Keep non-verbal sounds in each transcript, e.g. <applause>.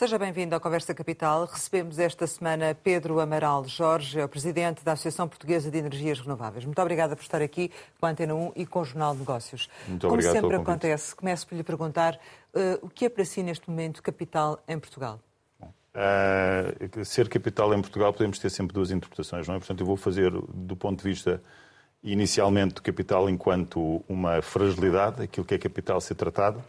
Seja bem-vindo à Conversa Capital. Recebemos esta semana Pedro Amaral Jorge, é o presidente da Associação Portuguesa de Energias Renováveis. Muito obrigada por estar aqui com a Antena 1 e com o Jornal de Negócios. Muito Como obrigado sempre acontece, começo por lhe perguntar uh, o que é para si neste momento capital em Portugal? Uh, ser capital em Portugal podemos ter sempre duas interpretações, não é? Portanto, eu vou fazer do ponto de vista inicialmente do capital enquanto uma fragilidade, aquilo que é capital ser tratado,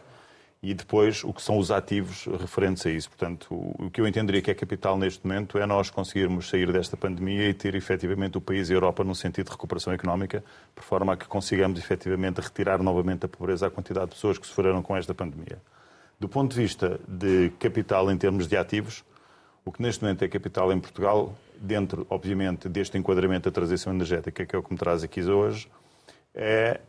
e depois o que são os ativos referentes a isso. Portanto, o que eu entenderia que é capital neste momento é nós conseguirmos sair desta pandemia e ter efetivamente o país e a Europa num sentido de recuperação económica, por forma a que consigamos efetivamente retirar novamente a pobreza à quantidade de pessoas que sofreram com esta pandemia. Do ponto de vista de capital em termos de ativos, o que neste momento é capital em Portugal, dentro, obviamente, deste enquadramento da transição energética, que é o que me traz aqui hoje, é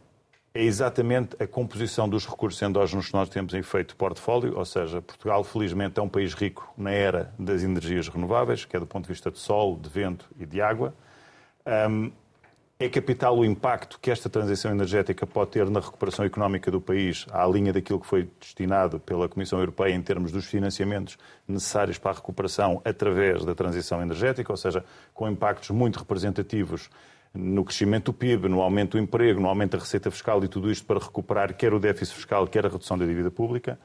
é exatamente a composição dos recursos endógenos que nós temos em feito portfólio, ou seja, Portugal, felizmente, é um país rico na era das energias renováveis, que é do ponto de vista de sol, de vento e de água. Um, é capital o impacto que esta transição energética pode ter na recuperação económica do país, à linha daquilo que foi destinado pela Comissão Europeia em termos dos financiamentos necessários para a recuperação através da transição energética, ou seja, com impactos muito representativos no crescimento do PIB, no aumento do emprego, no aumento da receita fiscal e tudo isto para recuperar quer o déficit fiscal, quer a redução da dívida pública.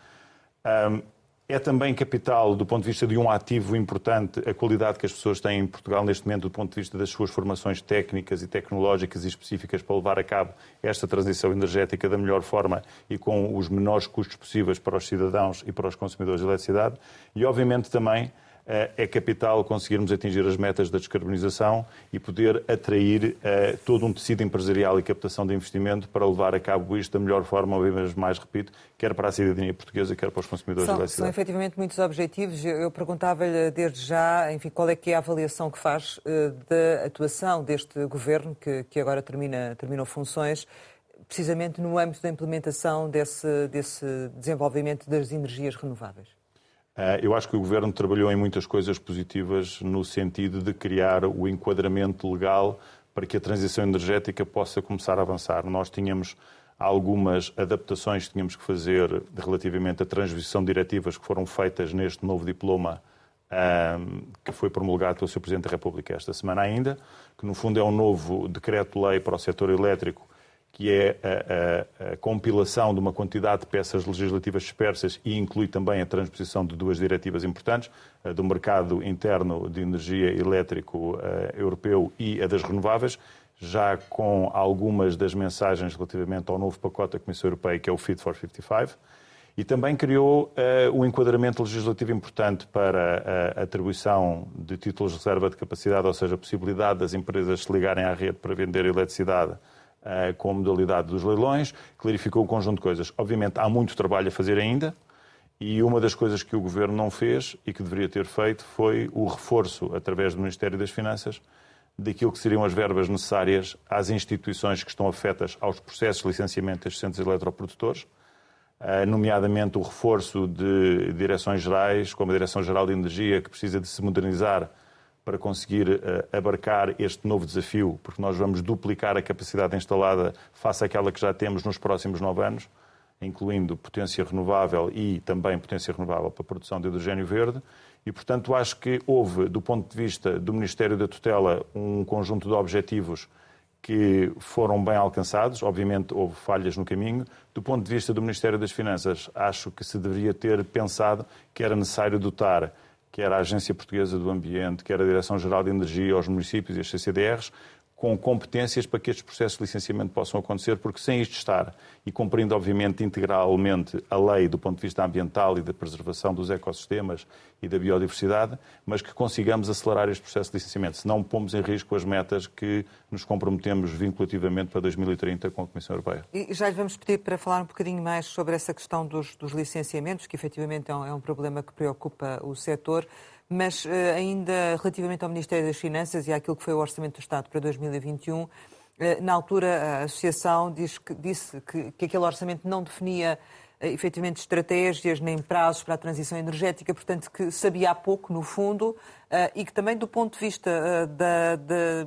É também capital, do ponto de vista de um ativo importante, a qualidade que as pessoas têm em Portugal neste momento, do ponto de vista das suas formações técnicas e tecnológicas e específicas para levar a cabo esta transição energética da melhor forma e com os menores custos possíveis para os cidadãos e para os consumidores de eletricidade. E, obviamente, também é capital conseguirmos atingir as metas da descarbonização e poder atrair uh, todo um tecido empresarial e captação de investimento para levar a cabo isto da melhor forma, uma vez mais repito, quer para a cidadania portuguesa, quer para os consumidores são, de eletricidade. São efetivamente muitos objetivos. Eu perguntava-lhe desde já, enfim, qual é que é a avaliação que faz uh, da atuação deste governo, que, que agora termina, terminou funções, precisamente no âmbito da implementação desse, desse desenvolvimento das energias renováveis. Eh, eu acho que o Governo trabalhou em muitas coisas positivas no sentido de criar o enquadramento legal para que a transição energética possa começar a avançar. Nós tínhamos algumas adaptações que tínhamos que fazer relativamente à transposição de diretivas que foram feitas neste novo diploma ehm, que foi promulgado pelo Sr. Presidente da República esta semana ainda, que no fundo é um novo decreto-lei para o setor elétrico que é a, a, a, compilação de uma quantidade de peças legislativas dispersas e inclui também a transposição de duas diretivas importantes, a do mercado interno de energia elétrico europeu e a das renováveis, já com algumas das mensagens relativamente ao novo pacote da Comissão Europeia, que é o Fit for 55. E também criou uh, um enquadramento legislativo importante para a atribuição de títulos de reserva de capacidade, ou seja, a possibilidade das empresas se ligarem à rede para vender eletricidade eh, com a modalidade dos leilões, clarificou um conjunto de coisas. Obviamente, há muito trabalho a fazer ainda, e uma das coisas que o Governo não fez e que deveria ter feito foi o reforço, através do Ministério das Finanças, daquilo que seriam as verbas necessárias às instituições que estão afetas aos processos de licenciamento destes centros eletroprodutores, eh, nomeadamente o reforço de direções gerais, como a Direção-Geral de Energia, que precisa de se modernizar para conseguir uh, abarcar este novo desafio, porque nós vamos duplicar a capacidade instalada face àquela que já temos nos próximos nove anos, incluindo potência renovável e também potência renovável para a produção de hidrogênio verde. E, portanto, acho que houve, do ponto de vista do Ministério da Tutela, um conjunto de objetivos que foram bem alcançados. Obviamente, houve falhas no caminho. Do ponto de vista do Ministério das Finanças, acho que se deveria ter pensado que era necessário dotar quer a Agência Portuguesa do Ambiente, quer a Direção-Geral de Energia, aos municípios e as CCDRs, com competências para que estes processos de licenciamento possam acontecer, porque sem isto estar, e cumprindo, obviamente, integralmente a lei do ponto de vista ambiental e da preservação dos ecossistemas e da biodiversidade, mas que consigamos acelerar este processo de licenciamento, senão pomos em risco as metas que nos comprometemos vinculativamente para 2030 com a Comissão Europeia. E já lhe vamos pedir para falar um bocadinho mais sobre essa questão dos, dos licenciamentos, que efetivamente é um, é um problema que preocupa o setor. Mas eh, ainda relativamente ao Ministério das Finanças e àquilo que foi o Orçamento do Estado para 2021, eh, na altura a Associação diz que, disse que, que aquele orçamento não definia eh, efetivamente estratégias nem prazos para a transição energética, portanto que sabia há pouco, no fundo, e que também do ponto de vista da, da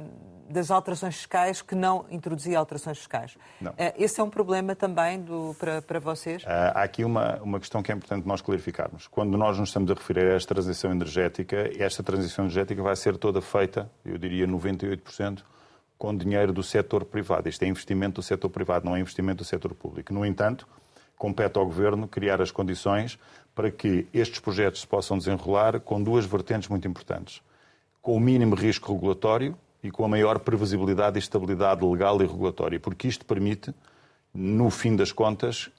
das alterações fiscais que não introduzia alterações fiscais. Não. Esse é um problema também do, para, para vocês? Há aqui uma, uma questão que é importante nós clarificarmos. Quando nós nos estamos a referir a esta transição energética, esta transição energética vai ser toda feita, eu diria 98%, com dinheiro do setor privado. Isto é investimento do setor privado, não é investimento do setor público. No entanto, compete ao Governo criar as condições para que estes projetos se possam desenrolar com duas vertentes muito importantes. Com o mínimo risco regulatório e com a maior previsibilidade e estabilidade legal e regulatória, porque isto permite, no fim das contas,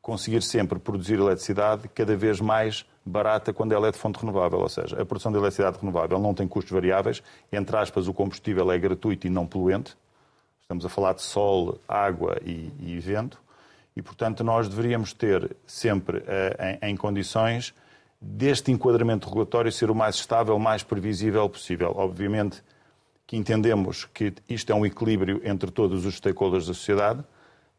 conseguir sempre produzir eletricidade cada vez mais barata quando ela é de fonte renovável, ou seja, a produção de eletricidade renovável não tem custos variáveis, entre aspas, o combustível é gratuito e não poluente, estamos a falar de sol, água e, e vento, e, portanto, nós deveríamos ter sempre uh, em, em, condições deste enquadramento regulatório ser o mais estável, mais previsível possível. Obviamente que entendemos que isto é um equilíbrio entre todos os stakeholders da sociedade,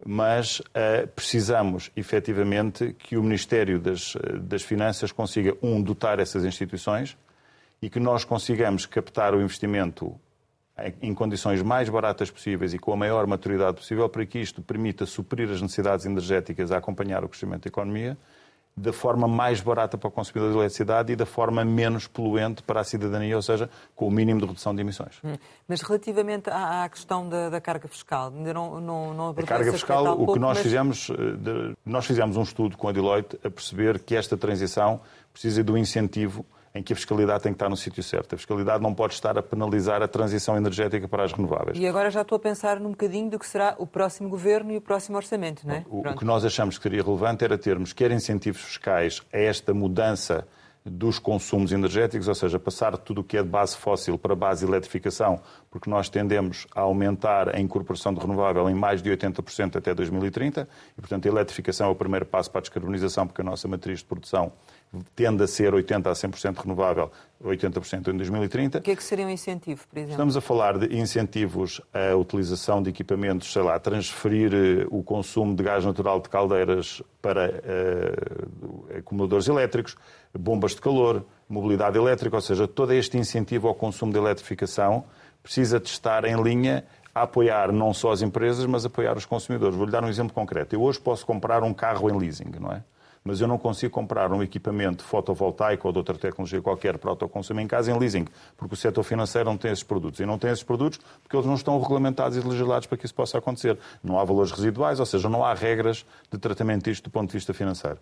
mas uh, precisamos, efetivamente, que o Ministério das, das Finanças consiga, um, dotar essas instituições e que nós consigamos captar o investimento em condições mais baratas possíveis e com a maior maturidade possível para que isto permita suprir as necessidades energéticas a acompanhar o crescimento da economia da forma mais barata para o consumidor de eletricidade e da forma menos poluente para a cidadania, ou seja, com o mínimo de redução de emissões. Hum. Mas relativamente à, à questão da, da, carga fiscal, ainda não, não, não A carga fiscal, o pouco, que nós mas... fizemos, eh, nós fizemos um estudo com a Deloitte a perceber que esta transição precisa de um incentivo em que a fiscalidade tem que estar no sítio certo. A fiscalidade não pode estar a penalizar a transição energética para as renováveis. E agora já estou a pensar num bocadinho do que será o próximo governo e o próximo orçamento, não é? O, o que nós achamos que seria relevante era termos quer incentivos fiscais a esta mudança dos consumos energéticos, ou seja, passar tudo o que é de base fóssil para base de eletrificação, porque nós tendemos a aumentar a incorporação de renovável em mais de 80% até 2030, e, portanto, a eletrificação é o primeiro passo para a descarbonização, porque a nossa matriz de produção tende a ser 80% a 100% renovável, 80% em 2030. O que é que seria um incentivo, por exemplo? Estamos a falar de incentivos à utilização de equipamentos, sei lá, transferir eh, o consumo de gás natural de caldeiras para uh, acumuladores elétricos, bombas de calor, mobilidade elétrica, ou seja, todo este incentivo ao consumo de eletrificação precisa de estar em linha a apoiar não só as empresas, mas apoiar os consumidores. Vou-lhe dar um exemplo concreto. Eu hoje posso comprar um carro em leasing, não é? Mas eu não consigo comprar um equipamento fotovoltaico ou de outra tecnologia qualquer para autoconsumo em casa em leasing, porque o setor financeiro não tem esses produtos. E não tem esses produtos porque eles não estão regulamentados e legislados para que isso possa acontecer. Não há valores residuais, ou seja, não há regras de tratamento disto do ponto de vista financeiro.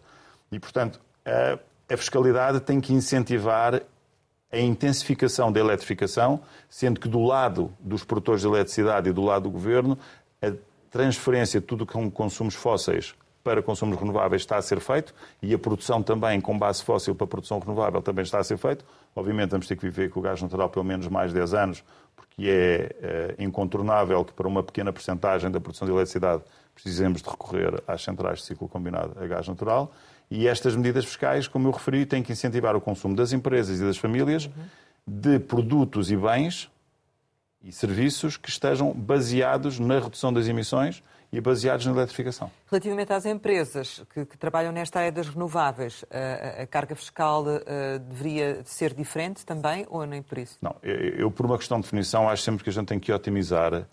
E, portanto, a, fiscalidade tem que incentivar a intensificação da eletrificação, sendo que do lado dos produtores de eletricidade e do lado do governo, a transferência de tudo são consumos fósseis para consumos renováveis está a ser feito e a produção também com base fóssil para produção renovável também está a ser feito. Obviamente vamos ter que viver com o gás natural pelo menos mais 10 anos, porque é, é incontornável que para uma pequena percentagem da produção de eletricidade precisemos de recorrer às centrais de ciclo combinado a gás natural. E estas medidas fiscais, como eu referi, têm que incentivar o consumo das empresas e das famílias de produtos e bens e serviços que estejam baseados na redução das emissões e baseados na eletrificação. Relativamente às empresas que, que trabalham nesta área das renováveis, a, a carga fiscal deveria ser diferente também ou nem por isso? Não, eu, eu, por uma questão de definição acho sempre que a gente tem que otimizar a,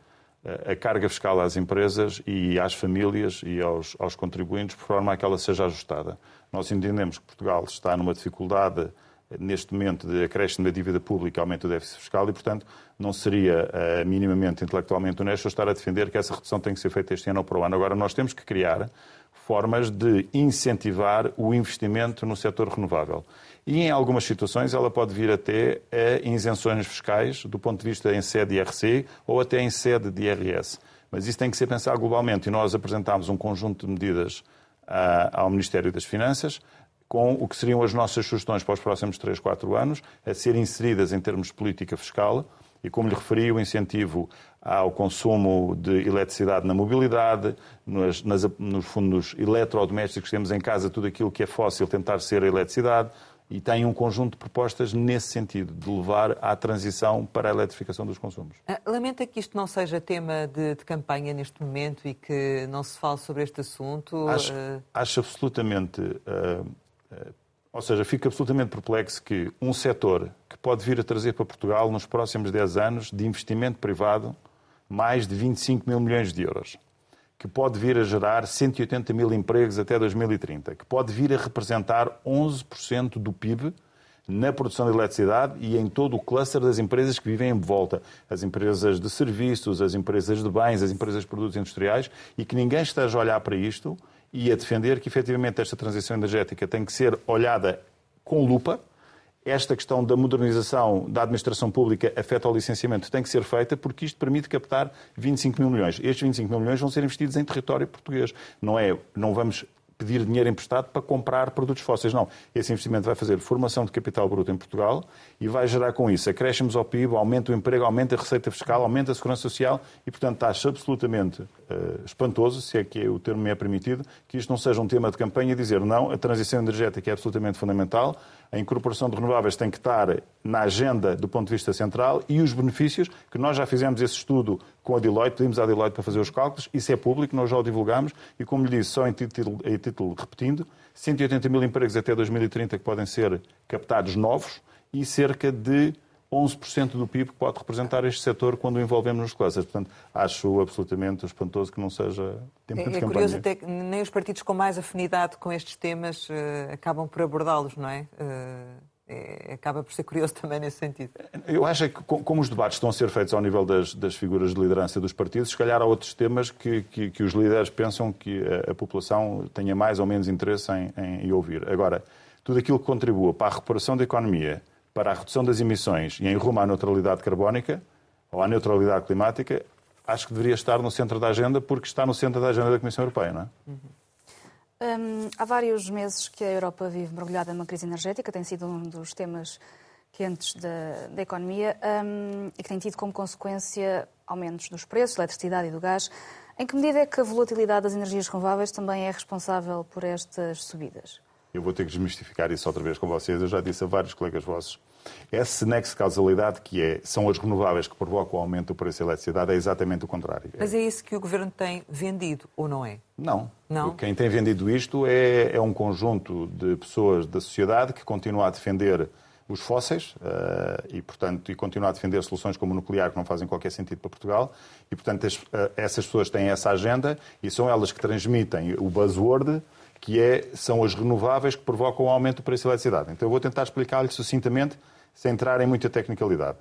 eh, a carga fiscal às empresas e às famílias e aos, aos contribuintes por forma a que ela seja ajustada. Nós entendemos que Portugal está numa dificuldade neste momento de acréscimo da dívida pública, aumento do déficit fiscal e, portanto, não seria uh, minimamente intelectualmente honesto estar a defender que essa redução tem que ser feita este ano ou para o ano. Agora, nós temos que criar formas de incentivar o investimento no setor renovável. E, em algumas situações, ela pode vir até a isenções fiscais, do ponto de vista em sede de IRC ou até em sede de IRS. Mas isso tem que ser pensado globalmente e nós apresentámos um conjunto de medidas uh, ao Ministério das Finanças com o que seriam as nossas sugestões para os próximos 3, 4 anos, a serem inseridas em termos de política fiscal. E como lhe referi, o incentivo ao consumo de eletricidade na mobilidade, nos, nas, nos fundos eletrodomésticos que temos em casa, tudo aquilo que é fóssil, tentar ser a eletricidade. E tem um conjunto de propostas nesse sentido, de levar à transição para a eletrificação dos consumos. Ah, lamenta que isto não seja tema de, de campanha neste momento e que não se fale sobre este assunto? Acho, uh... acho absolutamente uh, Ou seja, fico absolutamente perplexo que um setor que pode vir a trazer para Portugal nos próximos 10 anos de investimento privado mais de 25 mil milhões de euros, que pode vir a gerar 180 mil empregos até 2030, que pode vir a representar 11% do PIB na produção de eletricidade e em todo o cluster das empresas que vivem em volta. As empresas de serviços, as empresas de bens, as empresas de produtos industriais, e que ninguém esteja a olhar para isto e a defender que efetivamente esta transição energética tem que ser olhada com lupa. Esta questão da modernização da administração pública afeta ao licenciamento tem que ser feita porque isto permite captar 25 mil milhões. Estes 25 mil milhões vão ser investidos em território português. Não é, não vamos pedir dinheiro emprestado para comprar produtos fósseis. Não. Esse investimento vai fazer formação de capital bruto em Portugal e vai gerar com isso acréscimos ao PIB, aumenta o emprego, aumenta a receita fiscal, aumenta a segurança social e, portanto, acho absolutamente uh, espantoso, se é que é o termo me é permitido, que isto não seja um tema de campanha e dizer não, a transição energética é absolutamente fundamental, a incorporação de renováveis tem que estar na agenda do ponto de vista central e os benefícios, que nós já fizemos esse estudo com a Deloitte, pedimos à Deloitte para fazer os cálculos, isso é público, nós já o divulgamos e, como lhe disse, só em título, em título repetindo, 180 mil empregos até 2030 que podem ser captados novos e cerca de 11% do PIB que pode representar este setor quando o envolvemos nos clusters. Portanto, acho absolutamente espantoso que não seja tempo é, de é campanha. É curioso até que nem os partidos com mais afinidade com estes temas uh, acabam por abordá-los, não é? Uh, é? Acaba por ser curioso <laughs> também nesse sentido. Eu acho que, como os debates estão a ser feitos ao nível das, das figuras de liderança dos partidos, se calhar há outros temas que, que, que os líderes pensam que a, a, população tenha mais ou menos interesse em, em, em ouvir. Agora, tudo aquilo que contribua para a recuperação da economia, para a redução das emissões e em rumo à neutralidade carbónica ou à neutralidade climática, acho que deveria estar no centro da agenda, porque está no centro da agenda da Comissão Europeia, não é? Uhum. Um, há vários meses que a Europa vive mergulhada numa crise energética, tem sido um dos temas quentes da, da economia um, e que tem tido como consequência aumentos dos preços da eletricidade e do gás. Em que medida é que a volatilidade das energias renováveis também é responsável por estas subidas? Eu vou ter que desmistificar isso outra vez com vocês. Eu já disse a vários colegas vossos. Esse nexo de causalidade que é, são as renováveis que provocam o aumento do preço da eletricidade é exatamente o contrário. Mas é isso que o Governo tem vendido, ou não é? Não. não? Quem tem vendido isto é, é um conjunto de pessoas da sociedade que continua a defender os fósseis uh, e, portanto, e continua a defender soluções como o nuclear que não fazem qualquer sentido para Portugal. E, portanto, uh, essas pessoas têm essa agenda e são elas que transmitem o buzzword que é, são as renováveis que provocam o aumento do preço da eletricidade. Então eu vou tentar explicar-lhe sucintamente, sem entrar em muita tecnicalidade.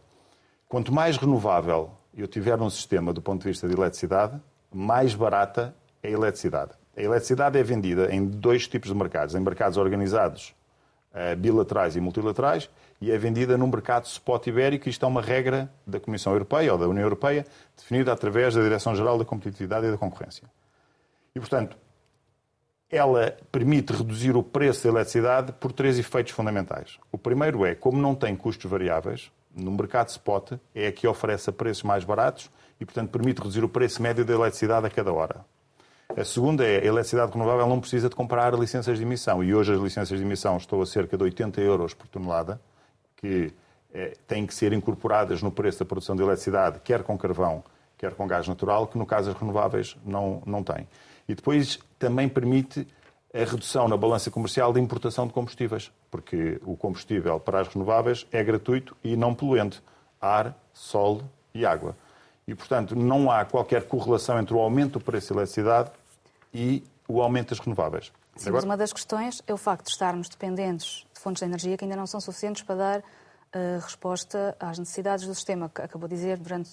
Quanto mais renovável eu tiver num sistema do ponto de vista de eletricidade, mais barata é a eletricidade. A eletricidade é vendida em dois tipos de mercados, em mercados organizados uh, bilaterais e multilaterais, e é vendida num mercado spot ibérico. Isto é uma regra da Comissão Europeia ou da União Europeia, definida através da Direção-Geral da Competitividade e da Concorrência. E, portanto, ela permite reduzir o preço da eletricidade por três efeitos fundamentais. O primeiro é, como não tem custos variáveis, no mercado spot é a que oferece a preços mais baratos e, portanto, permite reduzir o preço médio da eletricidade a cada hora. A segunda é, a eletricidade renovável não precisa de comprar licenças de emissão e hoje as licenças de emissão estão a cerca de 80 euros por tonelada, que é, têm que ser incorporadas no preço da produção de eletricidade, quer com carvão, quer com gás natural, que no caso as renováveis não, não têm. E depois também permite a redução na balança comercial de importação de combustíveis, porque o combustível para as renováveis é gratuito e não poluente. Ar, sol e água. E, portanto, não há qualquer correlação entre o aumento do preço da eletricidade e o aumento das renováveis. Sim, mas uma das questões é o facto de estarmos dependentes de fontes de energia que ainda não são suficientes para dar uh, resposta às necessidades do sistema. Acabou de dizer, durante,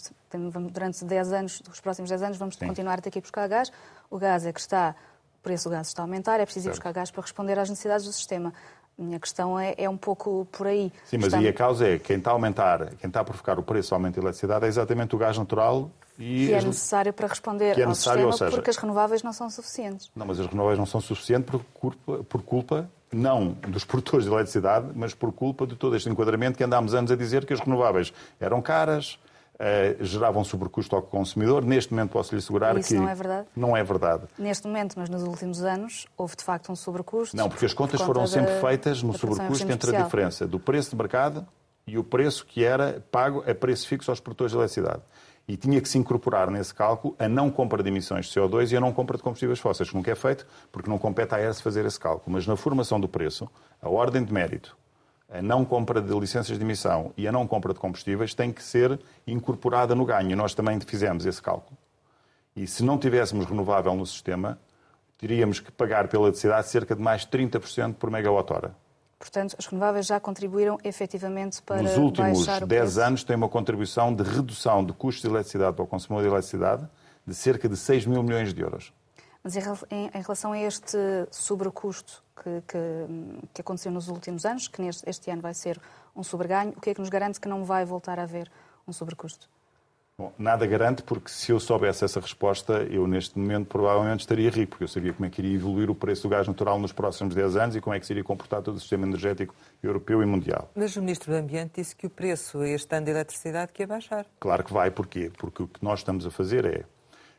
durante 10 anos, os próximos 10 anos, vamos Sim. continuar a ter que ir buscar gás. O gás é que está, o preço do gás está a aumentar, é preciso ir buscar gás para responder às necessidades do sistema. A minha questão é, é um pouco por aí. Sim, mas Estamos... aí a causa é quem está a aumentar, quem está a provocar o preço do aumento da eletricidade é exatamente o gás natural e que é necessário para responder é ao sistema seja, porque as renováveis não são suficientes. Não, mas as renováveis não são suficientes por culpa, por culpa não dos produtores de eletricidade, mas por culpa de todo este enquadramento que andámos anos a dizer que as renováveis eram caras, Uh, geravam sobrecusto ao consumidor. Neste momento posso lhe assegurar Isso que não é verdade. Não é verdade. Neste momento, mas nos últimos anos, houve de facto um sobrecusto. Não, porque as contas por foram sempre feitas no sobrecusto entre a diferença do preço de mercado e o preço que era pago a preço fixo aos produtores de eletricidade. E tinha que se incorporar nesse cálculo a não compra de emissões de CO2 e a não compra de combustíveis fósseis, que nunca é feito, porque não compete à ERS fazer esse cálculo. Mas na formação do preço, a ordem de mérito, a não compra de licenças de emissão e a não compra de combustíveis tem que ser incorporada no ganho. Nós também fizemos esse cálculo. E se não tivéssemos renovável no sistema, teríamos que pagar pela eletricidade cerca de mais 30% por megawatt-hora. Portanto, as renováveis já contribuíram efetivamente para Nos últimos baixar o 10 preço. anos tem uma contribuição de redução de custos de eletricidade para o consumidor de eletricidade de cerca de 6 mil milhões de euros. Mas em relação a este sobrecusto que, que, que aconteceu nos últimos anos, que neste, este ano vai ser um sobreganho, o que é que nos garante que não vai voltar a haver um sobrecusto? Bom, nada garante, porque se eu soubesse essa resposta, eu neste momento provavelmente estaria rico, porque eu sabia como é que iria evoluir o preço do gás natural nos próximos 10 anos e como é que se iria comportar todo o sistema energético europeu e mundial. Mas o Ministro do Ambiente disse que o preço este ano de eletricidade que ia baixar. Claro que vai, porquê? Porque o que nós estamos a fazer é,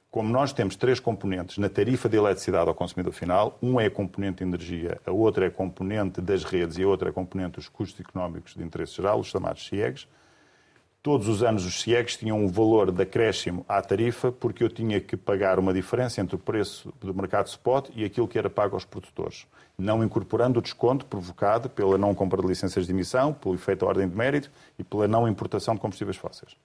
como nós temos três componentes na tarifa de eletricidade ao consumidor final, um é a componente de energia, a outra é a componente das redes e a outra é a componente dos custos económicos de interesse geral, os chamados CIEGs. Todos os anos os CIEGs tinham um valor de acréscimo à tarifa porque eu tinha que pagar uma diferença entre o preço do mercado spot e aquilo que era pago aos produtores, não incorporando o desconto provocado pela não compra de licenças de emissão, pelo efeito da ordem de mérito e pela não importação de combustíveis fósseis.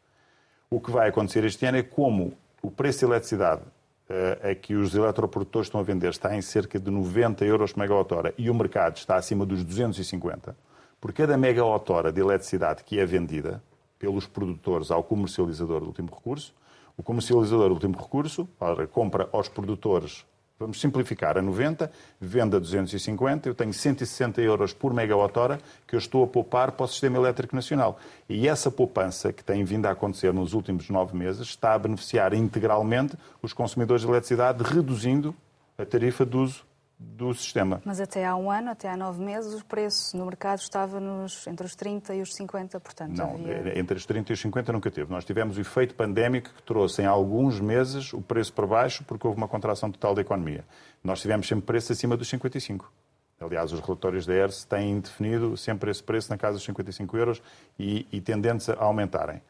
O que vai acontecer este ano é como o preço de eletricidade eh, a que os eletroprodutores estão a vender está em cerca de 90 euros por megawatt-hora e o mercado está acima dos 250, por cada megawatt-hora de eletricidade que é vendida pelos produtores ao comercializador do último recurso, o comercializador do último recurso ora, compra aos produtores, vamos simplificar, a 90, vende a 250, eu tenho 160 euros por megawatt-hora que eu estou a poupar para o sistema elétrico nacional. E essa poupança que tem vindo a acontecer nos últimos nove meses está a beneficiar integralmente os consumidores de eletricidade, reduzindo a tarifa de uso do sistema. Mas até há um ano, até há nove meses, o preço no mercado estava nos, entre os 30 e os 50, portanto Não, havia... entre os 30 e os 50 nunca teve. Nós tivemos o efeito pandémico que trouxe em alguns meses o preço para baixo porque houve uma contração total da economia. Nós tivemos sempre preço acima dos 55. Aliás, os relatórios da ERS têm definido sempre esse preço na casa dos 55 euros e, e tendentes a aumentarem.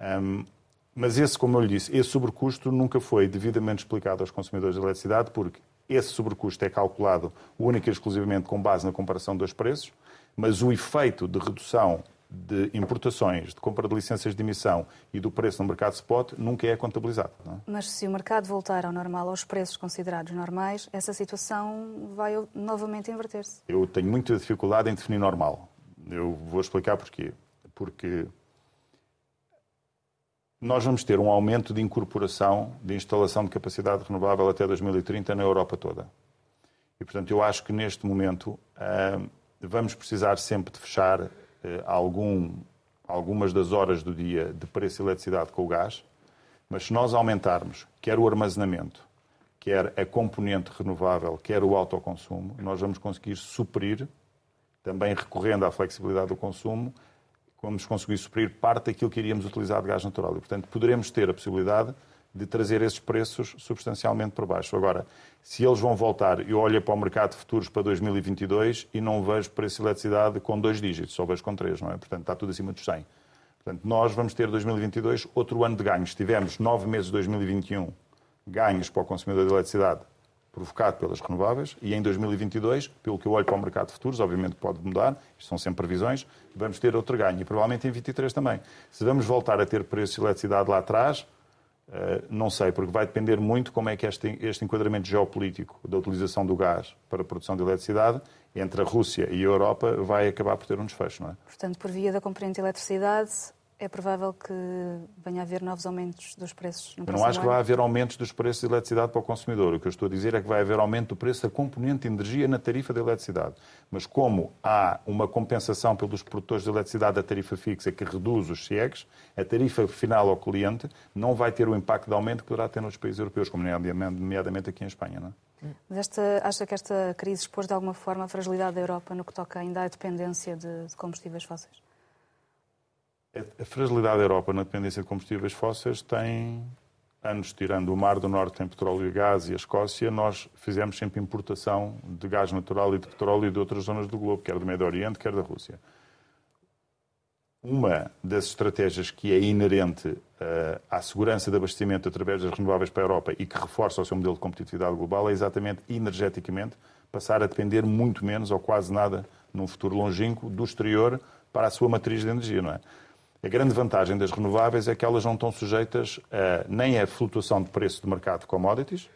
Hum, mas esse, como eu lhe disse, esse sobrecusto nunca foi devidamente explicado aos consumidores de eletricidade porque esse sobrecusto é calculado única e exclusivamente com base na comparação dos preços, mas o efeito de redução de importações, de compra de licenças de emissão e do preço no mercado spot nunca é contabilizado. é? Mas se o mercado voltar ao normal, aos preços considerados normais, essa situação vai novamente inverter-se. Eu tenho muita dificuldade em definir normal. Eu vou explicar porquê. Porque nós vamos ter um aumento de incorporação de instalação de capacidade renovável até 2030 na Europa toda. E, portanto, eu acho que neste momento ah, vamos precisar sempre de fechar ah, algum, algumas das horas do dia de preço de eletricidade com o gás, mas se nós aumentarmos quer o armazenamento, quer a componente renovável, quer o autoconsumo, nós vamos conseguir suprir, também recorrendo à flexibilidade do consumo, vamos conseguir suprir parte daquilo que iríamos utilizar de gás natural. E, portanto, poderemos ter a possibilidade de trazer esses preços substancialmente por baixo. Agora, se eles vão voltar, eu olho para o mercado de futuros para 2022 e não vejo preço de eletricidade com dois dígitos, só vejo com três, não é? Portanto, está tudo acima dos 100. Portanto, nós vamos ter 2022 outro ano de ganhos. Tivemos nove meses de 2021 ganhos para o consumidor de eletricidade provocado pelas renováveis e em 2022, pelo que eu olho para o mercado de futuros, obviamente pode mudar, isto são sempre previsões, vamos ter outro ganho e provavelmente em 23 também. Se vamos voltar a ter preços de eletricidade lá atrás, eh, não sei, porque vai depender muito como é que este, este enquadramento geopolítico da utilização do gás para a produção de eletricidade entre a Rússia e a Europa vai acabar por ter um desfecho, não é? Portanto, por via da componente de eletricidade, é provável que venha a haver novos aumentos dos preços no Eu não acho que vai haver aumentos dos preços de eletricidade para o consumidor. O que eu estou a dizer é que vai haver aumento do preço da componente de energia na tarifa de eletricidade. Mas como há uma compensação pelos produtores de eletricidade da tarifa fixa que reduz os CIEGs, a tarifa final ao cliente não vai ter o impacto de aumento que poderá ter nos países europeus, como nomeadamente aqui em Espanha. Não é? Mas esta, acha que esta crise expôs de alguma forma a fragilidade da Europa no que toca ainda à dependência de, de combustíveis fósseis? A fragilidade da Europa na dependência de combustíveis fósseis tem anos, tirando o Mar do Norte tem petróleo e gás e a Escócia, nós fizemos sempre importação de gás natural e de petróleo de outras zonas do globo, quer do Médio Oriente, quer da Rússia. uma das estratégias que é inerente uh, à segurança de abastecimento através das renováveis para a Europa e que reforça o seu modelo de competitividade global é exatamente energeticamente passar a depender muito menos ou quase nada num futuro longínquo do exterior para a sua matriz de energia, não é? A grande vantagem das renováveis é que elas não estão sujeitas a, nem à flutuação de preço do mercado de commodities,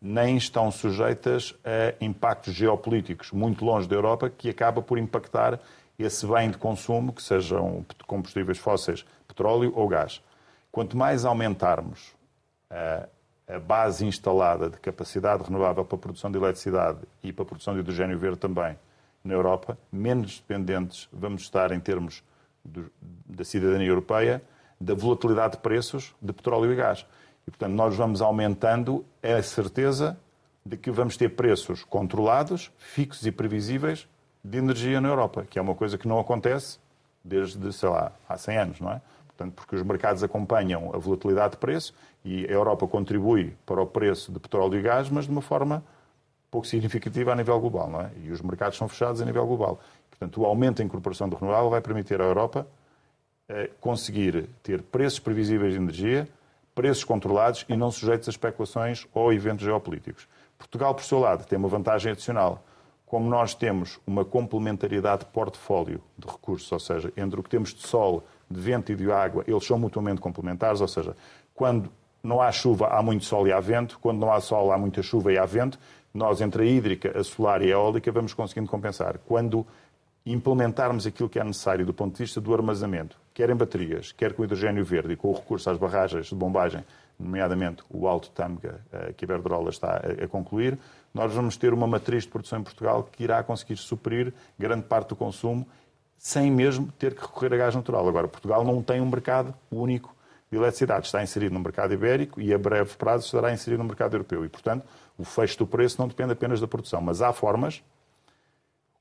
nem estão sujeitas a impactos geopolíticos muito longe da Europa, que acaba por impactar esse bem de consumo, que sejam combustíveis fósseis, petróleo ou gás. Quanto mais aumentarmos a, a base instalada de capacidade renovável para a produção de eletricidade e para a produção de hidrogênio verde também na Europa, menos dependentes vamos estar em termos do, da cidadania europeia da volatilidade de preços de petróleo e gás. E, portanto, nós vamos aumentando a certeza de que vamos ter preços controlados, fixos e previsíveis de energia na Europa, que é uma coisa que não acontece desde, sei lá, há 100 anos, não é? Portanto, porque os mercados acompanham a volatilidade de preço e a Europa contribui para o preço de petróleo e gás, mas de uma forma pouco significativa a nível global, não é? E os mercados são fechados a nível global. Portanto, o aumento da incorporação do renovável vai permitir à Europa eh, conseguir ter preços previsíveis de energia, preços controlados e não sujeitos a especulações ou eventos geopolíticos. Portugal, por seu lado, tem uma vantagem adicional. Como nós temos uma complementariedade de portfólio de recursos, ou seja, entre o que temos de sol, de vento e de água, eles são mutuamente complementares, ou seja, quando não há chuva, há muito sol e há vento, quando não há sol, há muita chuva e há vento, nós, entre a hídrica, a solar e a eólica, vamos conseguindo compensar. Quando implementarmos aquilo que é necessário do ponto de vista do armazenamento, quer em baterias, quer com hidrogênio verde e com o recurso às barragens de bombagem, nomeadamente o Alto Tâmega, eh, que a Iberdrola está a concluir, nós vamos ter uma matriz de produção em Portugal que irá conseguir suprir grande parte do consumo sem mesmo ter que recorrer a gás natural. Agora, Portugal não tem um mercado único de eletricidade. Está inserido no mercado ibérico e a breve prazo estará inserido no mercado europeu. E, portanto, o fecho do preço não depende apenas da produção. Mas há formas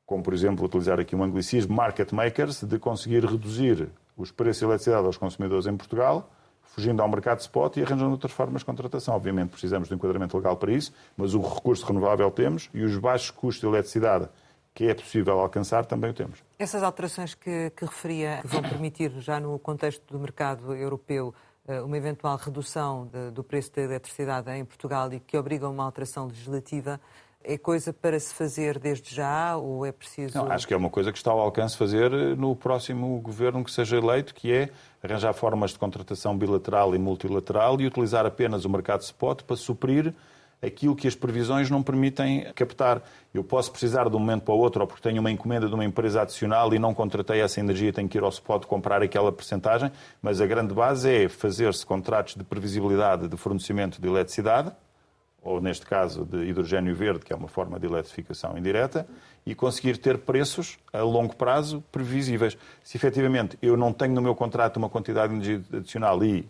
como por exemplo utilizar aqui um anglicismo, market makers, de conseguir reduzir os preços de eletricidade aos consumidores em Portugal, fugindo ao mercado spot e arranjando outras formas de contratação. Obviamente precisamos de um enquadramento legal para isso, mas o recurso renovável temos e os baixos custos de eletricidade que é possível alcançar também o temos. Essas alterações que, que referia que vão permitir, já no contexto do mercado europeu, eh, uma eventual redução de, do preço da eletricidade em Portugal e que obrigam uma alteração legislativa, é coisa para se fazer desde já ou é preciso. Não, acho que é uma coisa que está ao alcance fazer no próximo governo que seja eleito, que é arranjar formas de contratação bilateral e multilateral e utilizar apenas o mercado spot para suprir aquilo que as previsões não permitem captar. Eu posso precisar de um momento para o outro, ou porque tenho uma encomenda de uma empresa adicional e não contratei essa energia, tenho que ir ao spot comprar aquela percentagem, mas a grande base é fazer-se contratos de previsibilidade de fornecimento de eletricidade, ou neste caso de hidrogênio verde, que é uma forma de eletrificação indireta, e conseguir ter preços a longo prazo previsíveis. Se efetivamente eu não tenho no meu contrato uma quantidade de energia adicional e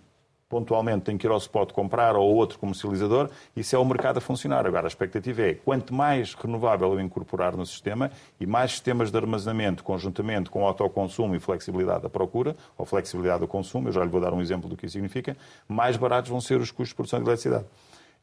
pontualmente tenho que ir ao spot comprar ou outro comercializador, isso é o mercado a funcionar. Agora, a expectativa é, quanto mais renovável eu incorporar no sistema e mais sistemas de armazenamento, conjuntamente com autoconsumo e flexibilidade da procura, ou flexibilidade do consumo, eu já lhe vou dar um exemplo do que isso significa, mais baratos vão ser os custos de produção de eletricidade.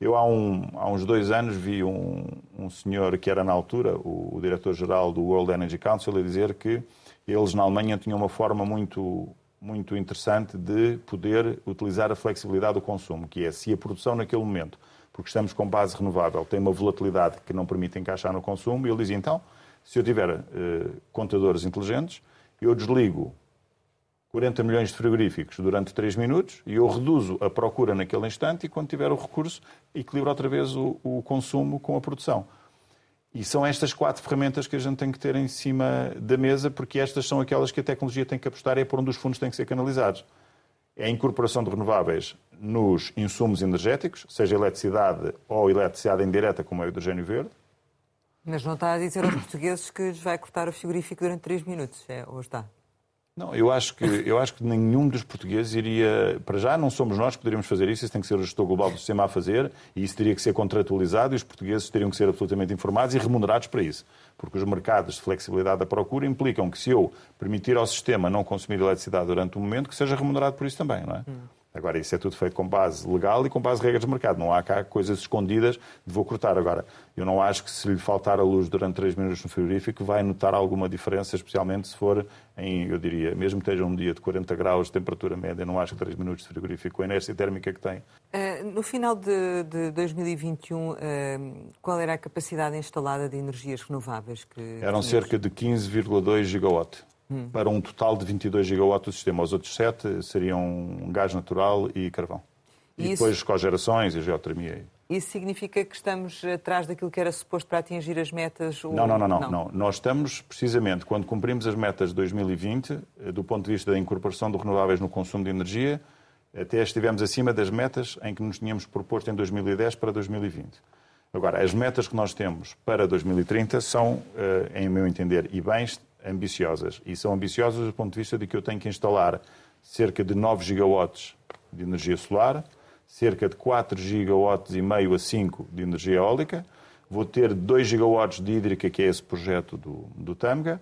Eu, há, um, há uns dois anos, vi um, um senhor que era, na altura, o, o diretor-geral do World Energy Council, a dizer que eles, na Alemanha, tinham uma forma muito, muito interessante de poder utilizar a flexibilidade do consumo, que é se a produção naquele momento, porque estamos com base renovável, tem uma volatilidade que não permite encaixar no consumo, e ele dizia, então, se eu tiver uh, contadores inteligentes, eu desligo 40 milhões de frigoríficos durante 3 minutos e eu reduzo a procura naquele instante e quando tiver o recurso equilibro outra vez o, o, consumo com a produção. E são estas quatro ferramentas que a gente tem que ter em cima da mesa porque estas são aquelas que a tecnologia tem que apostar e é por onde os fundos têm que ser canalizados. É a incorporação de renováveis nos insumos energéticos, seja eletricidade ou eletricidade indireta, como é o hidrogênio verde. Mas não está a dizer aos portugueses que lhes vai cortar o frigorífico durante 3 minutos, é, ou está? Não, eu acho, que, eu acho que nenhum dos portugueses iria. Para já, não somos nós que poderíamos fazer isso, isso tem que ser o gestor global do sistema a fazer, e isso teria que ser contratualizado, e os portugueses teriam que ser absolutamente informados e remunerados para isso. Porque os mercados de flexibilidade da procura implicam que, se eu permitir ao sistema não consumir eletricidade durante um momento, que seja remunerado por isso também, não é? Hum. Agora, isso é tudo feito com base legal e com base de regras de mercado. Não há cá coisas escondidas de vou cortar. Agora, eu não acho que se lhe faltar a luz durante 3 minutos no frigorífico vai notar alguma diferença, especialmente se for em, eu diria, mesmo que esteja um dia de 40 graus de temperatura média, não acho que 3 minutos de frigorífico, com a inércia térmica que tem. Uh, no final de, de 2021, uh, qual era a capacidade instalada de energias renováveis? que Eram cerca de 15,2 gigawatt hum. para um total de 22 gigawatts do sistema. Os outros 7 seriam gás natural e carvão. E, e depois isso... cogerações e geotermia. Isso significa que estamos atrás daquilo que era suposto para atingir as metas? Ou... Não, não, não, não, não, não. Nós estamos, precisamente, quando cumprimos as metas de 2020, eh, do ponto de vista da incorporação de renováveis no consumo de energia, até estivemos acima das metas em que nos tínhamos proposto em 2010 para 2020. Agora, as metas que nós temos para 2030 são, eh, em meu entender, e bens ambiciosas. E são ambiciosas do ponto de vista de que eu tenho que instalar cerca de 9 gigawatts de energia solar, cerca de 4 gigawatts e meio a 5 de energia eólica, vou ter 2 gigawatts de hídrica, que é esse projeto do, do TAMGA,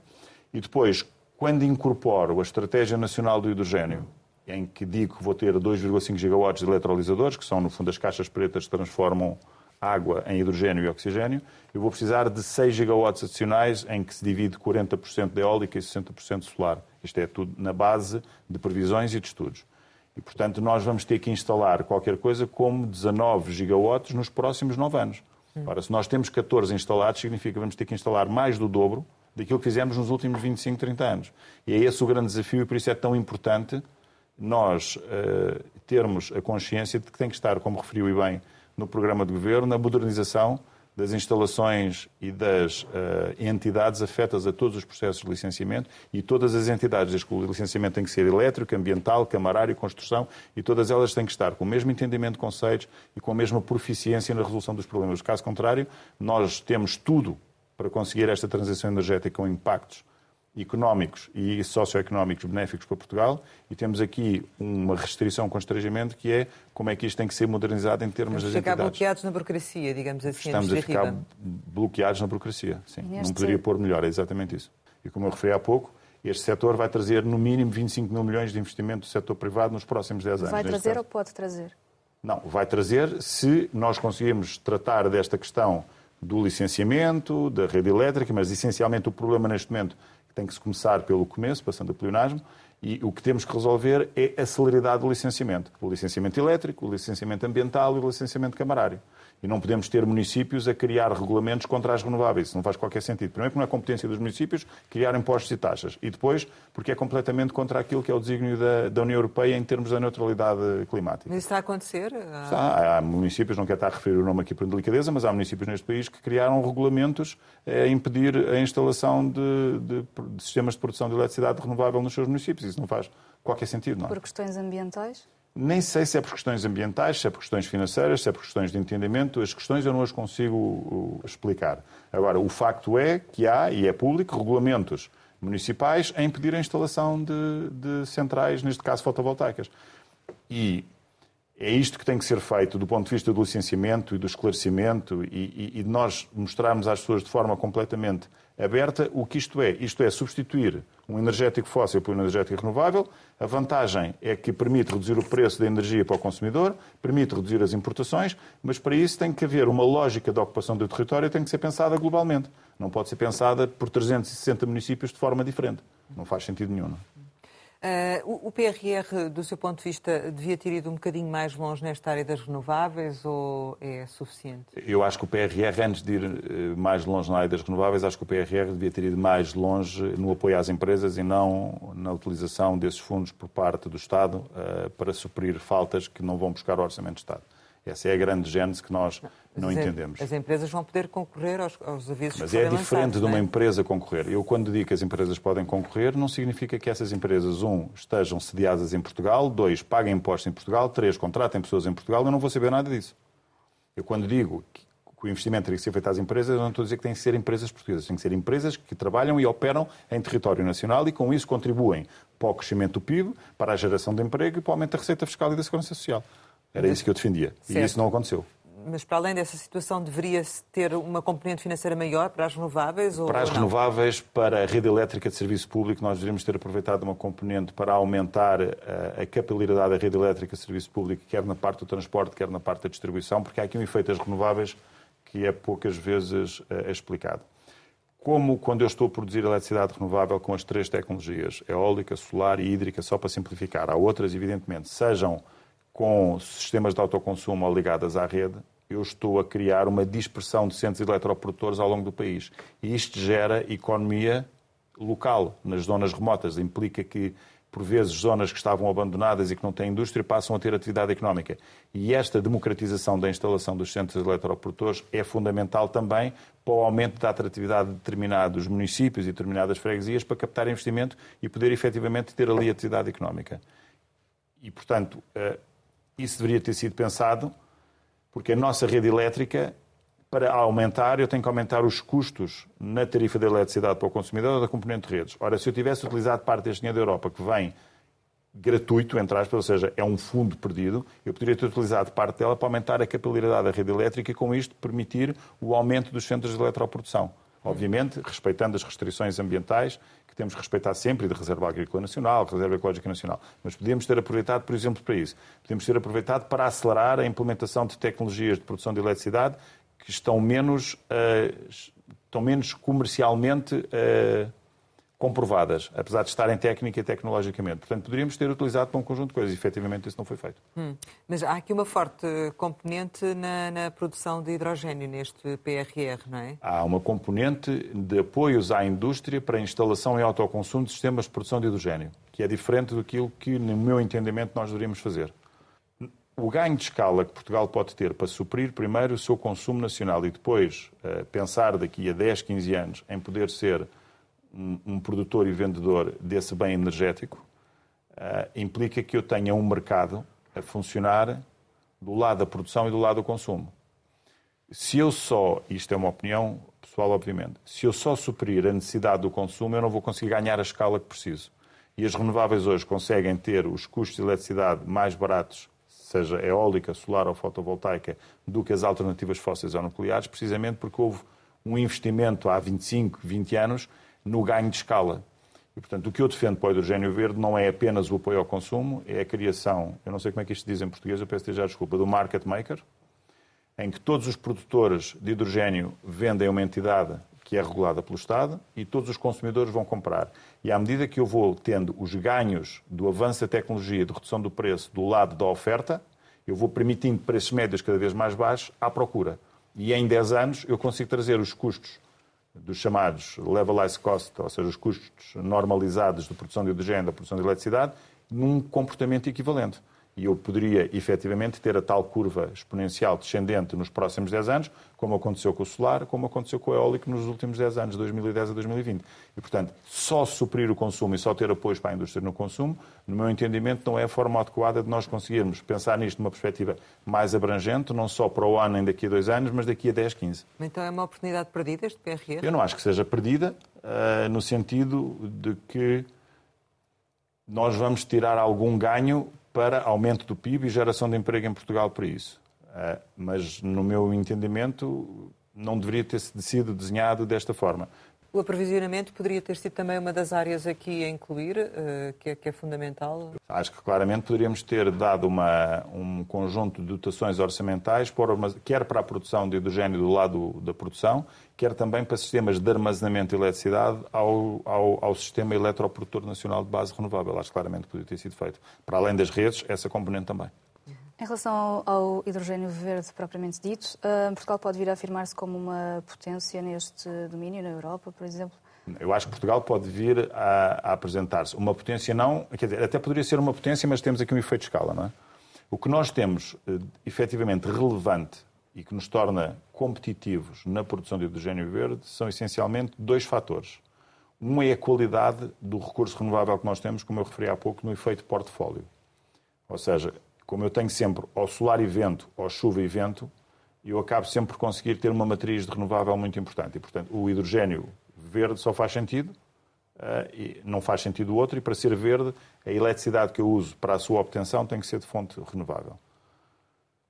e depois, quando incorporo a Estratégia Nacional do Hidrogênio, em que digo que vou ter 2,5 gigawatts de eletrolisadores, que são, no fundo, as caixas pretas que transformam água em hidrogênio e oxigênio, eu vou precisar de 6 gigawatts adicionais, em que se divide 40% de eólica e 60% solar. Isto é tudo na base de previsões e de estudos. E, portanto, nós vamos ter que instalar qualquer coisa como 19 gigawatts nos próximos 9 anos. Ora, se nós temos 14 instalados, significa que vamos ter que instalar mais do dobro daquilo que fizemos nos últimos 25, 30 anos. E é esse o grande desafio e por isso é tão importante nós uh, termos a consciência de que tem que estar, como referiu e bem no programa de governo na modernização das instalações e das uh, entidades afetas a todos os processos de licenciamento e todas as entidades, desde que o licenciamento tem que ser elétrico, ambiental, camarário, construção, e todas elas têm que estar com o mesmo entendimento de conceitos e com a mesma proficiência na resolução dos problemas. Caso contrário, nós temos tudo para conseguir esta transição energética com impactos económicos e socioeconómicos benéficos para Portugal e temos aqui uma restrição, um constrangimento que é como é que isto tem que ser modernizado em termos Estamos das ficar bloqueados na burocracia, digamos assim. Estamos a ficar bloqueados na burocracia, sim. Neste... Não poderia pôr melhor, é exatamente isso. E como eu referi há pouco, este setor vai trazer no mínimo 25 mil milhões de investimento do setor privado nos próximos 10 anos. Vai trazer caso. ou pode trazer? Não, vai trazer se nós conseguirmos tratar desta questão do licenciamento, da rede elétrica, mas essencialmente o problema neste momento tem que se começar pelo começo, passando a pleonasmo, e o que temos que resolver é a celeridade do licenciamento. O licenciamento elétrico, o licenciamento ambiental e o licenciamento camarário. E não podemos ter municípios a criar regulamentos contra as renováveis. Isso não faz qualquer sentido. Primeiro, porque não é competência dos municípios criar impostos e taxas. E depois, porque é completamente contra aquilo que é o desígnio da, da União Europeia em termos da neutralidade climática. Mas isso está a acontecer? Está. Há municípios, não quero estar a referir o nome aqui por delicadeza, mas há municípios neste país que criaram regulamentos a impedir a instalação de, de, de sistemas de produção de eletricidade renovável nos seus municípios. Isso não faz qualquer sentido, não é? Por questões ambientais? Nem sei se é por questões ambientais, se é por questões financeiras, se é por questões de entendimento. As questões eu não as consigo uh, explicar. Agora, o facto é que há, e é público, regulamentos municipais a impedir a instalação de, de centrais, neste caso fotovoltaicas. E é isto que tem que ser feito do ponto de vista do licenciamento e do esclarecimento e, e, e de nós mostrarmos às pessoas de forma completamente aberta o que isto é. Isto é substituir um energético fóssil por um energético renovável. A vantagem é que permite reduzir o preço da energia para o consumidor, permite reduzir as importações, mas para isso tem que haver uma lógica de ocupação do território tem que ser pensada globalmente. Não pode ser pensada por 360 municípios de forma diferente. Não faz sentido nenhum. Não? Uh, o PRR, do seu ponto de vista, devia ter ido um bocadinho mais longe nesta área das renováveis ou é suficiente? Eu acho que o PRR, antes de ir eh, mais longe na área das renováveis, acho que o PRR devia ter ido mais longe no apoio às empresas e não na utilização desses fundos por parte do Estado uh, para suprir faltas que não vão buscar o Orçamento de Estado. Essa é a grande gênese que nós não as entendemos. As empresas vão poder concorrer aos, aos avisos Mas que é diferente lançados, de uma é? empresa concorrer. Eu, quando digo que as empresas podem concorrer, não significa que essas empresas, um, estejam sediadas em Portugal, dois, paguem impostos em Portugal, três, contratem pessoas em Portugal. Eu não vou saber nada disso. Eu, quando digo que o investimento tem que ser feito às empresas, eu não estou a dizer que têm que ser empresas portuguesas. Têm que ser empresas que trabalham e operam em território nacional e, com isso, contribuem para o crescimento do PIB, para a geração de emprego e para o aumento da receita fiscal e da segurança social. Era isso que eu defendia. Certo. E isso não aconteceu. mas para além dessa situação, deveria-se ter uma componente financeira maior para as renováveis? Ou, para as ou renováveis, para a rede elétrica de serviço público, nós deveríamos ter aproveitado uma componente para aumentar a, a capilaridade da rede elétrica de serviço público, quer na parte do transporte, quer na parte da distribuição, porque há aqui um efeito das renováveis que é poucas vezes uh, explicado. Como quando eu estou a produzir eletricidade renovável com as três tecnologias, eólica, solar e hídrica, só para simplificar, há outras, evidentemente, sejam com sistemas de autoconsumo ou ligadas à rede, eu estou a criar uma dispersão de centros eletroprodutores ao longo do país. E isto gera economia local, nas zonas remotas. Implica que, por vezes, zonas que estavam abandonadas e que não têm indústria passam a ter atividade económica. E esta democratização da instalação dos centros eletroprodutores é fundamental também para o aumento da atratividade de determinados municípios e determinadas freguesias para captar investimento e poder efetivamente ter ali atividade económica. E, portanto, eh, isso deveria ter sido pensado, porque a nossa rede elétrica, para aumentar, eu tenho que aumentar os custos na tarifa de eletricidade para o consumidor ou da componente de redes. Ora, se eu tivesse utilizado parte deste dinheiro da Europa, que vem gratuito, entre aspas, ou seja, é um fundo perdido, eu poderia ter utilizado parte dela para aumentar a capilaridade da rede elétrica e, com isto, permitir o aumento dos centros de eletroprodução. Obviamente, respeitando as restrições ambientais que temos que respeitar sempre, de Reserva Agrícola Nacional, Reserva Ecológica Nacional. Mas podíamos ter aproveitado, por exemplo, para isso. Podíamos ter aproveitado para acelerar a implementação de tecnologias de produção de eletricidade que estão menos, uh, estão menos comercialmente uh, comprovadas, apesar de estarem técnica e tecnologicamente. Portanto, poderíamos ter utilizado para um conjunto de coisas e, efetivamente, isso não foi feito. Hum. Mas há aqui uma forte componente na, na, produção de hidrogênio neste PRR, não é? Há uma componente de apoios à indústria para a instalação e autoconsumo de sistemas de produção de hidrogênio, que é diferente do que, no meu entendimento, nós deveríamos fazer. O ganho de escala que Portugal pode ter para suprir primeiro o seu consumo nacional e depois uh, pensar daqui a 10, 15 anos em poder ser um, produtor e vendedor desse bem energético, uh, implica que eu tenha um mercado a funcionar do lado da produção e do lado do consumo. Se eu só, isto é uma opinião pessoal, obviamente, se eu só suprir a necessidade do consumo, eu não vou conseguir ganhar a escala que preciso. E as renováveis hoje conseguem ter os custos de eletricidade mais baratos, seja eólica, solar ou fotovoltaica, do que as alternativas fósseis ou nucleares, precisamente porque houve um investimento há 25, 20 anos no ganho de escala. E, portanto, o que eu defendo para o hidrogênio verde não é apenas o apoio ao consumo, é a criação, eu não sei como é que isto diz em português, eu peço já desculpa, do market maker, em que todos os produtores de hidrogênio vendem uma entidade que é regulada pelo Estado e todos os consumidores vão comprar. E à medida que eu vou tendo os ganhos do avanço da tecnologia, de redução do preço do lado da oferta, eu vou permitindo preços médios cada vez mais baixos à procura. E em 10 anos eu consigo trazer os custos dos chamados levelized cost, ou seja, os custos normalizados de produção de hidrogênio, da produção de eletricidade, num comportamento equivalente e eu poderia efetivamente ter a tal curva exponencial descendente nos próximos 10 anos, como aconteceu com o solar, como aconteceu com o eólico nos últimos 10 anos, de 2010 a 2020. E, portanto, só suprir o consumo e só ter apoios para a indústria no consumo, no meu entendimento, não é a forma adequada de nós conseguirmos pensar nisto numa perspectiva mais abrangente, não só para o ano nem daqui a dois anos, mas daqui a 10, 15. Então é uma oportunidade perdida este PRR? Eu não acho que seja perdida, uh, no sentido de que nós vamos tirar algum ganho para aumento do PIB e geração de emprego em Portugal para isso. Eh, mas, no meu entendimento, não deveria ter sido desenhado desta forma. O aprovisionamento poderia ter sido também uma das áreas aqui a incluir, eh, que é, que é fundamental? Acho que claramente poderíamos ter dado uma, um conjunto de dotações orçamentais, quer para a produção de hidrogênio do lado da produção, quer também para sistemas de armazenamento de eletricidade ao, ao, ao sistema eletroprodutor nacional de base renovável. Acho que claramente poderia ter sido feito. Para além das redes, essa componente também. Em relação ao hidrogênio verde propriamente dito, uh, Portugal pode vir a afirmar-se como uma potência neste domínio na Europa, por exemplo? Eu acho que Portugal pode vir a, a apresentar-se. Uma potência não, quer dizer, até poderia ser uma potência, mas temos aqui um efeito de escala, não é? O que nós temos uh, efetivamente relevante e que nos torna competitivos na produção de hidrogênio verde são essencialmente dois fatores. Um é a qualidade do recurso renovável que nós temos, como eu referi há pouco, no efeito portfólio. Ou seja, como eu tenho sempre ao solar e vento, ao chuva e vento, eu acabo sempre por conseguir ter uma matriz de renovável muito importante. E, portanto, o hidrogênio verde só faz sentido, uh, e não faz sentido o outro, e para ser verde, a eletricidade que eu uso para a sua obtenção tem que ser de fonte renovável.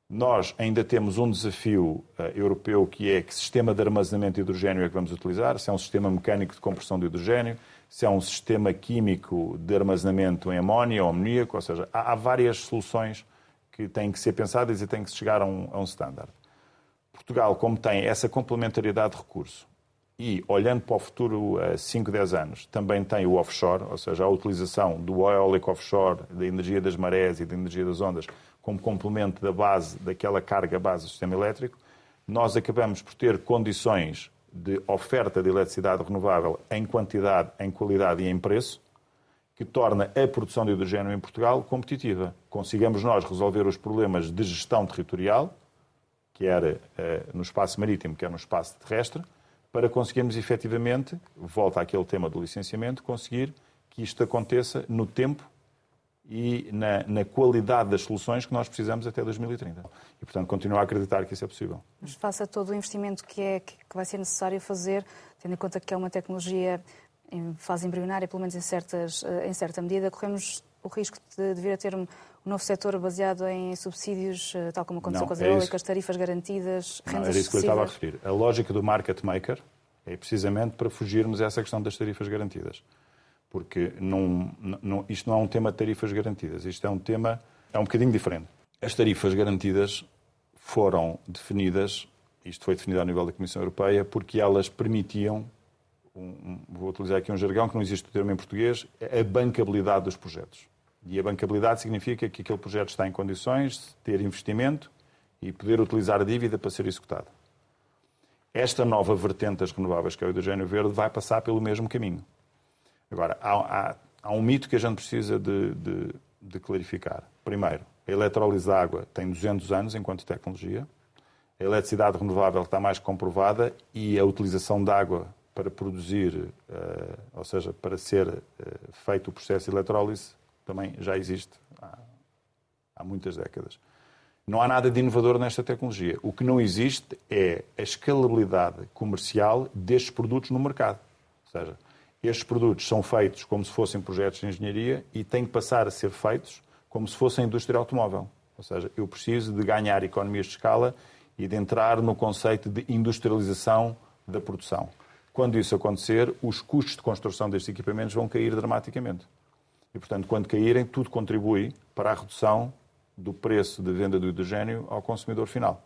Nós ainda temos um desafio uh, europeu que é que sistema de armazenamento de hidrogênio é que vamos utilizar, se é um sistema mecânico de compressão de hidrogênio, se é um sistema químico de armazenamento em amónia ou amoníaco, ou seja, há, várias soluções que têm que ser pensadas e têm que chegar a um, a um standard. Portugal, como tem essa complementariedade de recurso e, olhando para o futuro a 5, 10 anos, também tem o offshore, ou seja, a utilização do eólico offshore, da energia das marés e da energia das ondas, como complemento da base, daquela carga base do sistema elétrico, nós acabamos por ter condições de oferta de eletricidade renovável em quantidade, em qualidade e em preço, que torna a produção de hidrogênio em Portugal competitiva. Consigamos nós resolver os problemas de gestão territorial, quer eh, no espaço marítimo, quer no espaço terrestre, para conseguirmos efetivamente, volta àquele tema do licenciamento, conseguir que isto aconteça no tempo e na, na, qualidade das soluções que nós precisamos até 2030. E, portanto, continuo a acreditar que isso é possível. Mas faça todo o investimento que, é, que vai ser necessário fazer, tendo em conta que é uma tecnologia em fase embrionária, pelo menos em, certas, eh, em certa medida, corremos o risco de, de vir a ter um, um novo setor baseado em subsídios, eh, tal como aconteceu Não, com as é eólicas, tarifas garantidas, rendas Não, era isso que eu estava a referir. A lógica do market maker é precisamente para fugirmos a essa questão das tarifas garantidas porque não, não, isto não é um tema de tarifas garantidas, isto é um tema, é um bocadinho diferente. As tarifas garantidas foram definidas, isto foi definido ao nível da Comissão Europeia, porque elas permitiam, um, vou utilizar aqui um jargão que não existe o termo em português, a bancabilidade dos projetos. E a bancabilidade significa que aquele projeto está em condições de ter investimento e poder utilizar a dívida para ser executado. Esta nova vertente das renováveis, que é o hidrogênio verde, vai passar pelo mesmo caminho. Agora, há, há, há, um mito que a gente precisa de, de, de clarificar. Primeiro, a eletrólise de água tem 200 anos enquanto tecnologia. A eletricidade renovável está mais comprovada e a utilização de água para produzir, uh, ou seja, para ser uh, feito o processo de eletrólise, também já existe há, há muitas décadas. Não há nada de inovador nesta tecnologia. O que não existe é a escalabilidade comercial destes produtos no mercado. Ou seja, estes produtos são feitos como se fossem projetos de engenharia e têm que passar a ser feitos como se fosse a indústria automóvel. Ou seja, eu preciso de ganhar economias de escala e de entrar no conceito de industrialização da produção. Quando isso acontecer, os custos de construção destes equipamentos vão cair dramaticamente. E, portanto, quando caírem, tudo contribui para a redução do preço de venda do hidrogênio ao consumidor final.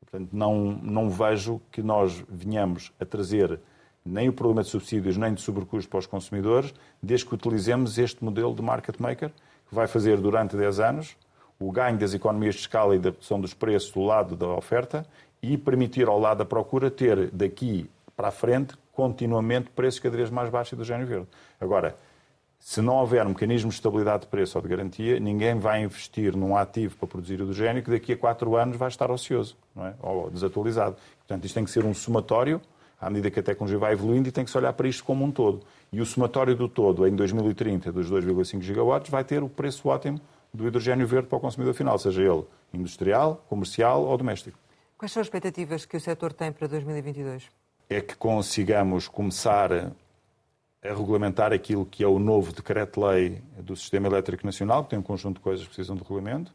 Portanto, não, não vejo que nós venhamos a trazer nem o problema de subsídios, nem de sobrecusto para os consumidores, desde que utilizemos este modelo de market maker, que vai fazer durante 10 anos o ganho das economias de escala e da redução dos preços do lado da oferta e permitir ao lado da procura ter daqui para a frente continuamente preços cada vez mais baixos do género verde. Agora, se não houver um mecanismo de estabilidade de preço ou de garantia, ninguém vai investir num ativo para produzir hidrogênio que daqui a quatro anos vai estar ocioso não é? ou desatualizado. Portanto, isto tem que ser um somatório à medida que a tecnologia vai evoluindo e tem que se olhar para isto como um todo. E o somatório do todo, em 2030, dos 2,5 gigawatts, vai ter o preço ótimo do hidrogênio verde para o consumidor final, seja ele industrial, comercial ou doméstico. Quais são as expectativas que o setor tem para 2022? É que consigamos começar a regulamentar aquilo que é o novo decreto-lei do Sistema Elétrico Nacional, que tem um conjunto de coisas que precisam de regulamento,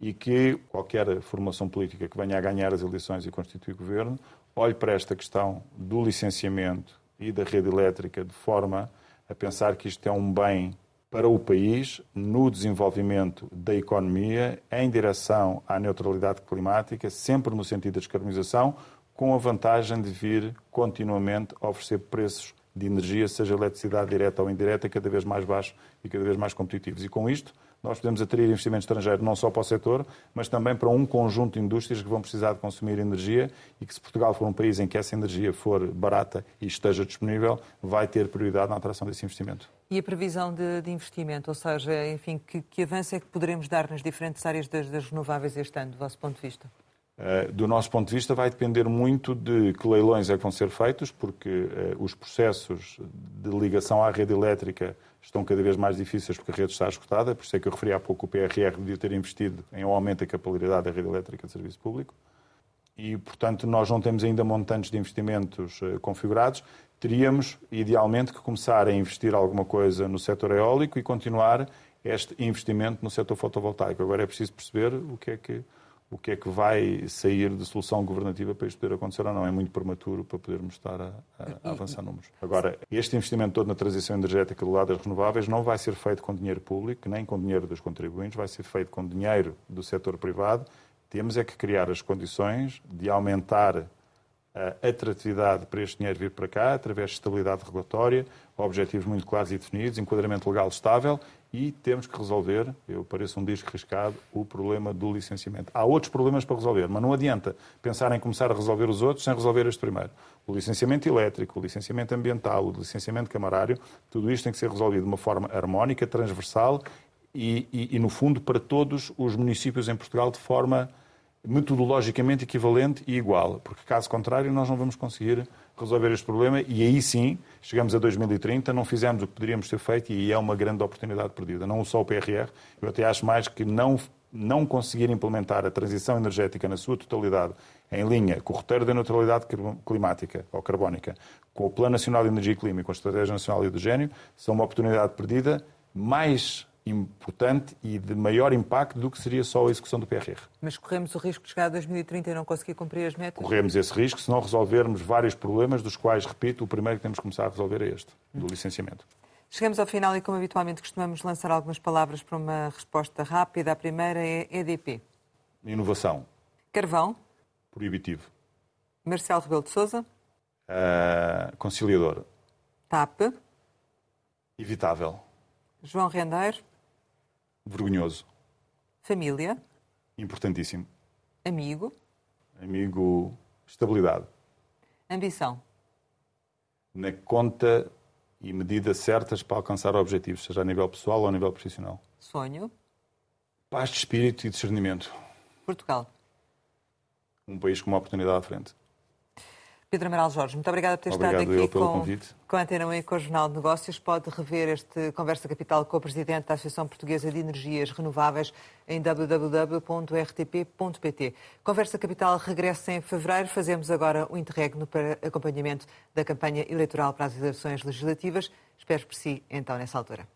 e que qualquer formação política que venha a ganhar as eleições e constituir governo olhe para esta questão do licenciamento e da rede elétrica de forma a pensar que isto é um bem para o país no desenvolvimento da economia em direção à neutralidade climática, sempre no sentido da descarbonização, com a vantagem de vir continuamente a oferecer preços de energia, seja eletricidade direta ou indireta, cada vez mais baixos e cada vez mais competitivos. E com isto, nós podemos atrair investimento estrangeiro não só para o setor, mas também para um conjunto de indústrias que vão precisar de consumir energia e que, se Portugal for um país em que essa energia for barata e esteja disponível, vai ter prioridade na atração desse investimento. E a previsão de, de investimento, ou seja, enfim, que, que avanço é que poderemos dar nas diferentes áreas das, das renováveis este ano, do vosso ponto de vista? Uh, do nosso ponto de vista, vai depender muito de que leilões é que vão ser feitos, porque uh, os processos de ligação à rede elétrica estão cada vez mais difíceis porque a rede está esgotada, por isso é que eu referi há pouco o PRR devia ter investido em um aumento da capilaridade da rede elétrica de serviço público. E, portanto, nós não temos ainda montantes de investimentos uh, configurados. Teríamos, idealmente, que começar a investir alguma coisa no setor eólico e continuar este investimento no setor fotovoltaico. Agora é preciso perceber o que é que o que é que vai sair de solução governativa para isto poder acontecer ou não. É muito prematuro para podermos estar a, a, a avançar números. Agora, este investimento todo na transição energética do lado das renováveis não vai ser feito com dinheiro público, nem com dinheiro dos contribuintes, vai ser feito com dinheiro do setor privado. Temos é que criar as condições de aumentar a atratividade para este dinheiro vir para cá, através de estabilidade regulatória, objetivos muito claros e definidos, enquadramento legal estável e temos que resolver, eu pareço um disco riscado, o problema do licenciamento. Há outros problemas para resolver, mas não adianta pensar em começar a resolver os outros sem resolver este primeiro. O licenciamento elétrico, o licenciamento ambiental, o licenciamento camarário, tudo isto tem que ser resolvido de uma forma harmónica, transversal e, e, e no fundo, para todos os municípios em Portugal de forma metodologicamente equivalente e igual, porque caso contrário nós não vamos conseguir resolver este problema e aí sim, chegamos a 2030, não fizemos o que poderíamos ter feito e é uma grande oportunidade perdida. Não só o PRR, eu até acho mais que não, não conseguir implementar a transição energética na sua totalidade em linha com o roteiro da neutralidade climática ou carbónica, com o Plano Nacional de Energia e Clima e com a Estratégia Nacional de Hidrogênio, são uma oportunidade perdida mais importante e de maior impacto do que seria só a execução do PRR. Mas corremos o risco de chegar a 2030 e não conseguir cumprir as metas? Corremos esse risco se não resolvermos vários problemas, dos quais, repito, o primeiro que temos que começar a resolver é este, do licenciamento. Chegamos ao final e, como habitualmente costumamos lançar algumas palavras para uma resposta rápida. A primeira é EDP. Inovação. Carvão. Proibitivo. Marcelo Rebelo de Sousa. Uh, conciliador. TAP. Evitável. João Rendeiro. Vergonhoso. Família. Importantíssimo. Amigo. Amigo, estabilidade. Ambição. Na conta e medida certas para alcançar objetivos, seja a nível pessoal ou a nível profissional. Sonho. Paz de espírito e discernimento. Portugal. Um país com uma oportunidade à frente. Pedro Amaral Jorge, muito obrigada por ter Obrigado estado aqui com, com a Antena 1 e com o Jornal de Negócios. Pode rever este Conversa Capital com o Presidente da Associação Portuguesa de Energias Renováveis em www.rtp.pt. Conversa Capital regressa em fevereiro. Fazemos agora o interregno para acompanhamento da campanha eleitoral para as eleições legislativas. Espero por si, então, nessa altura.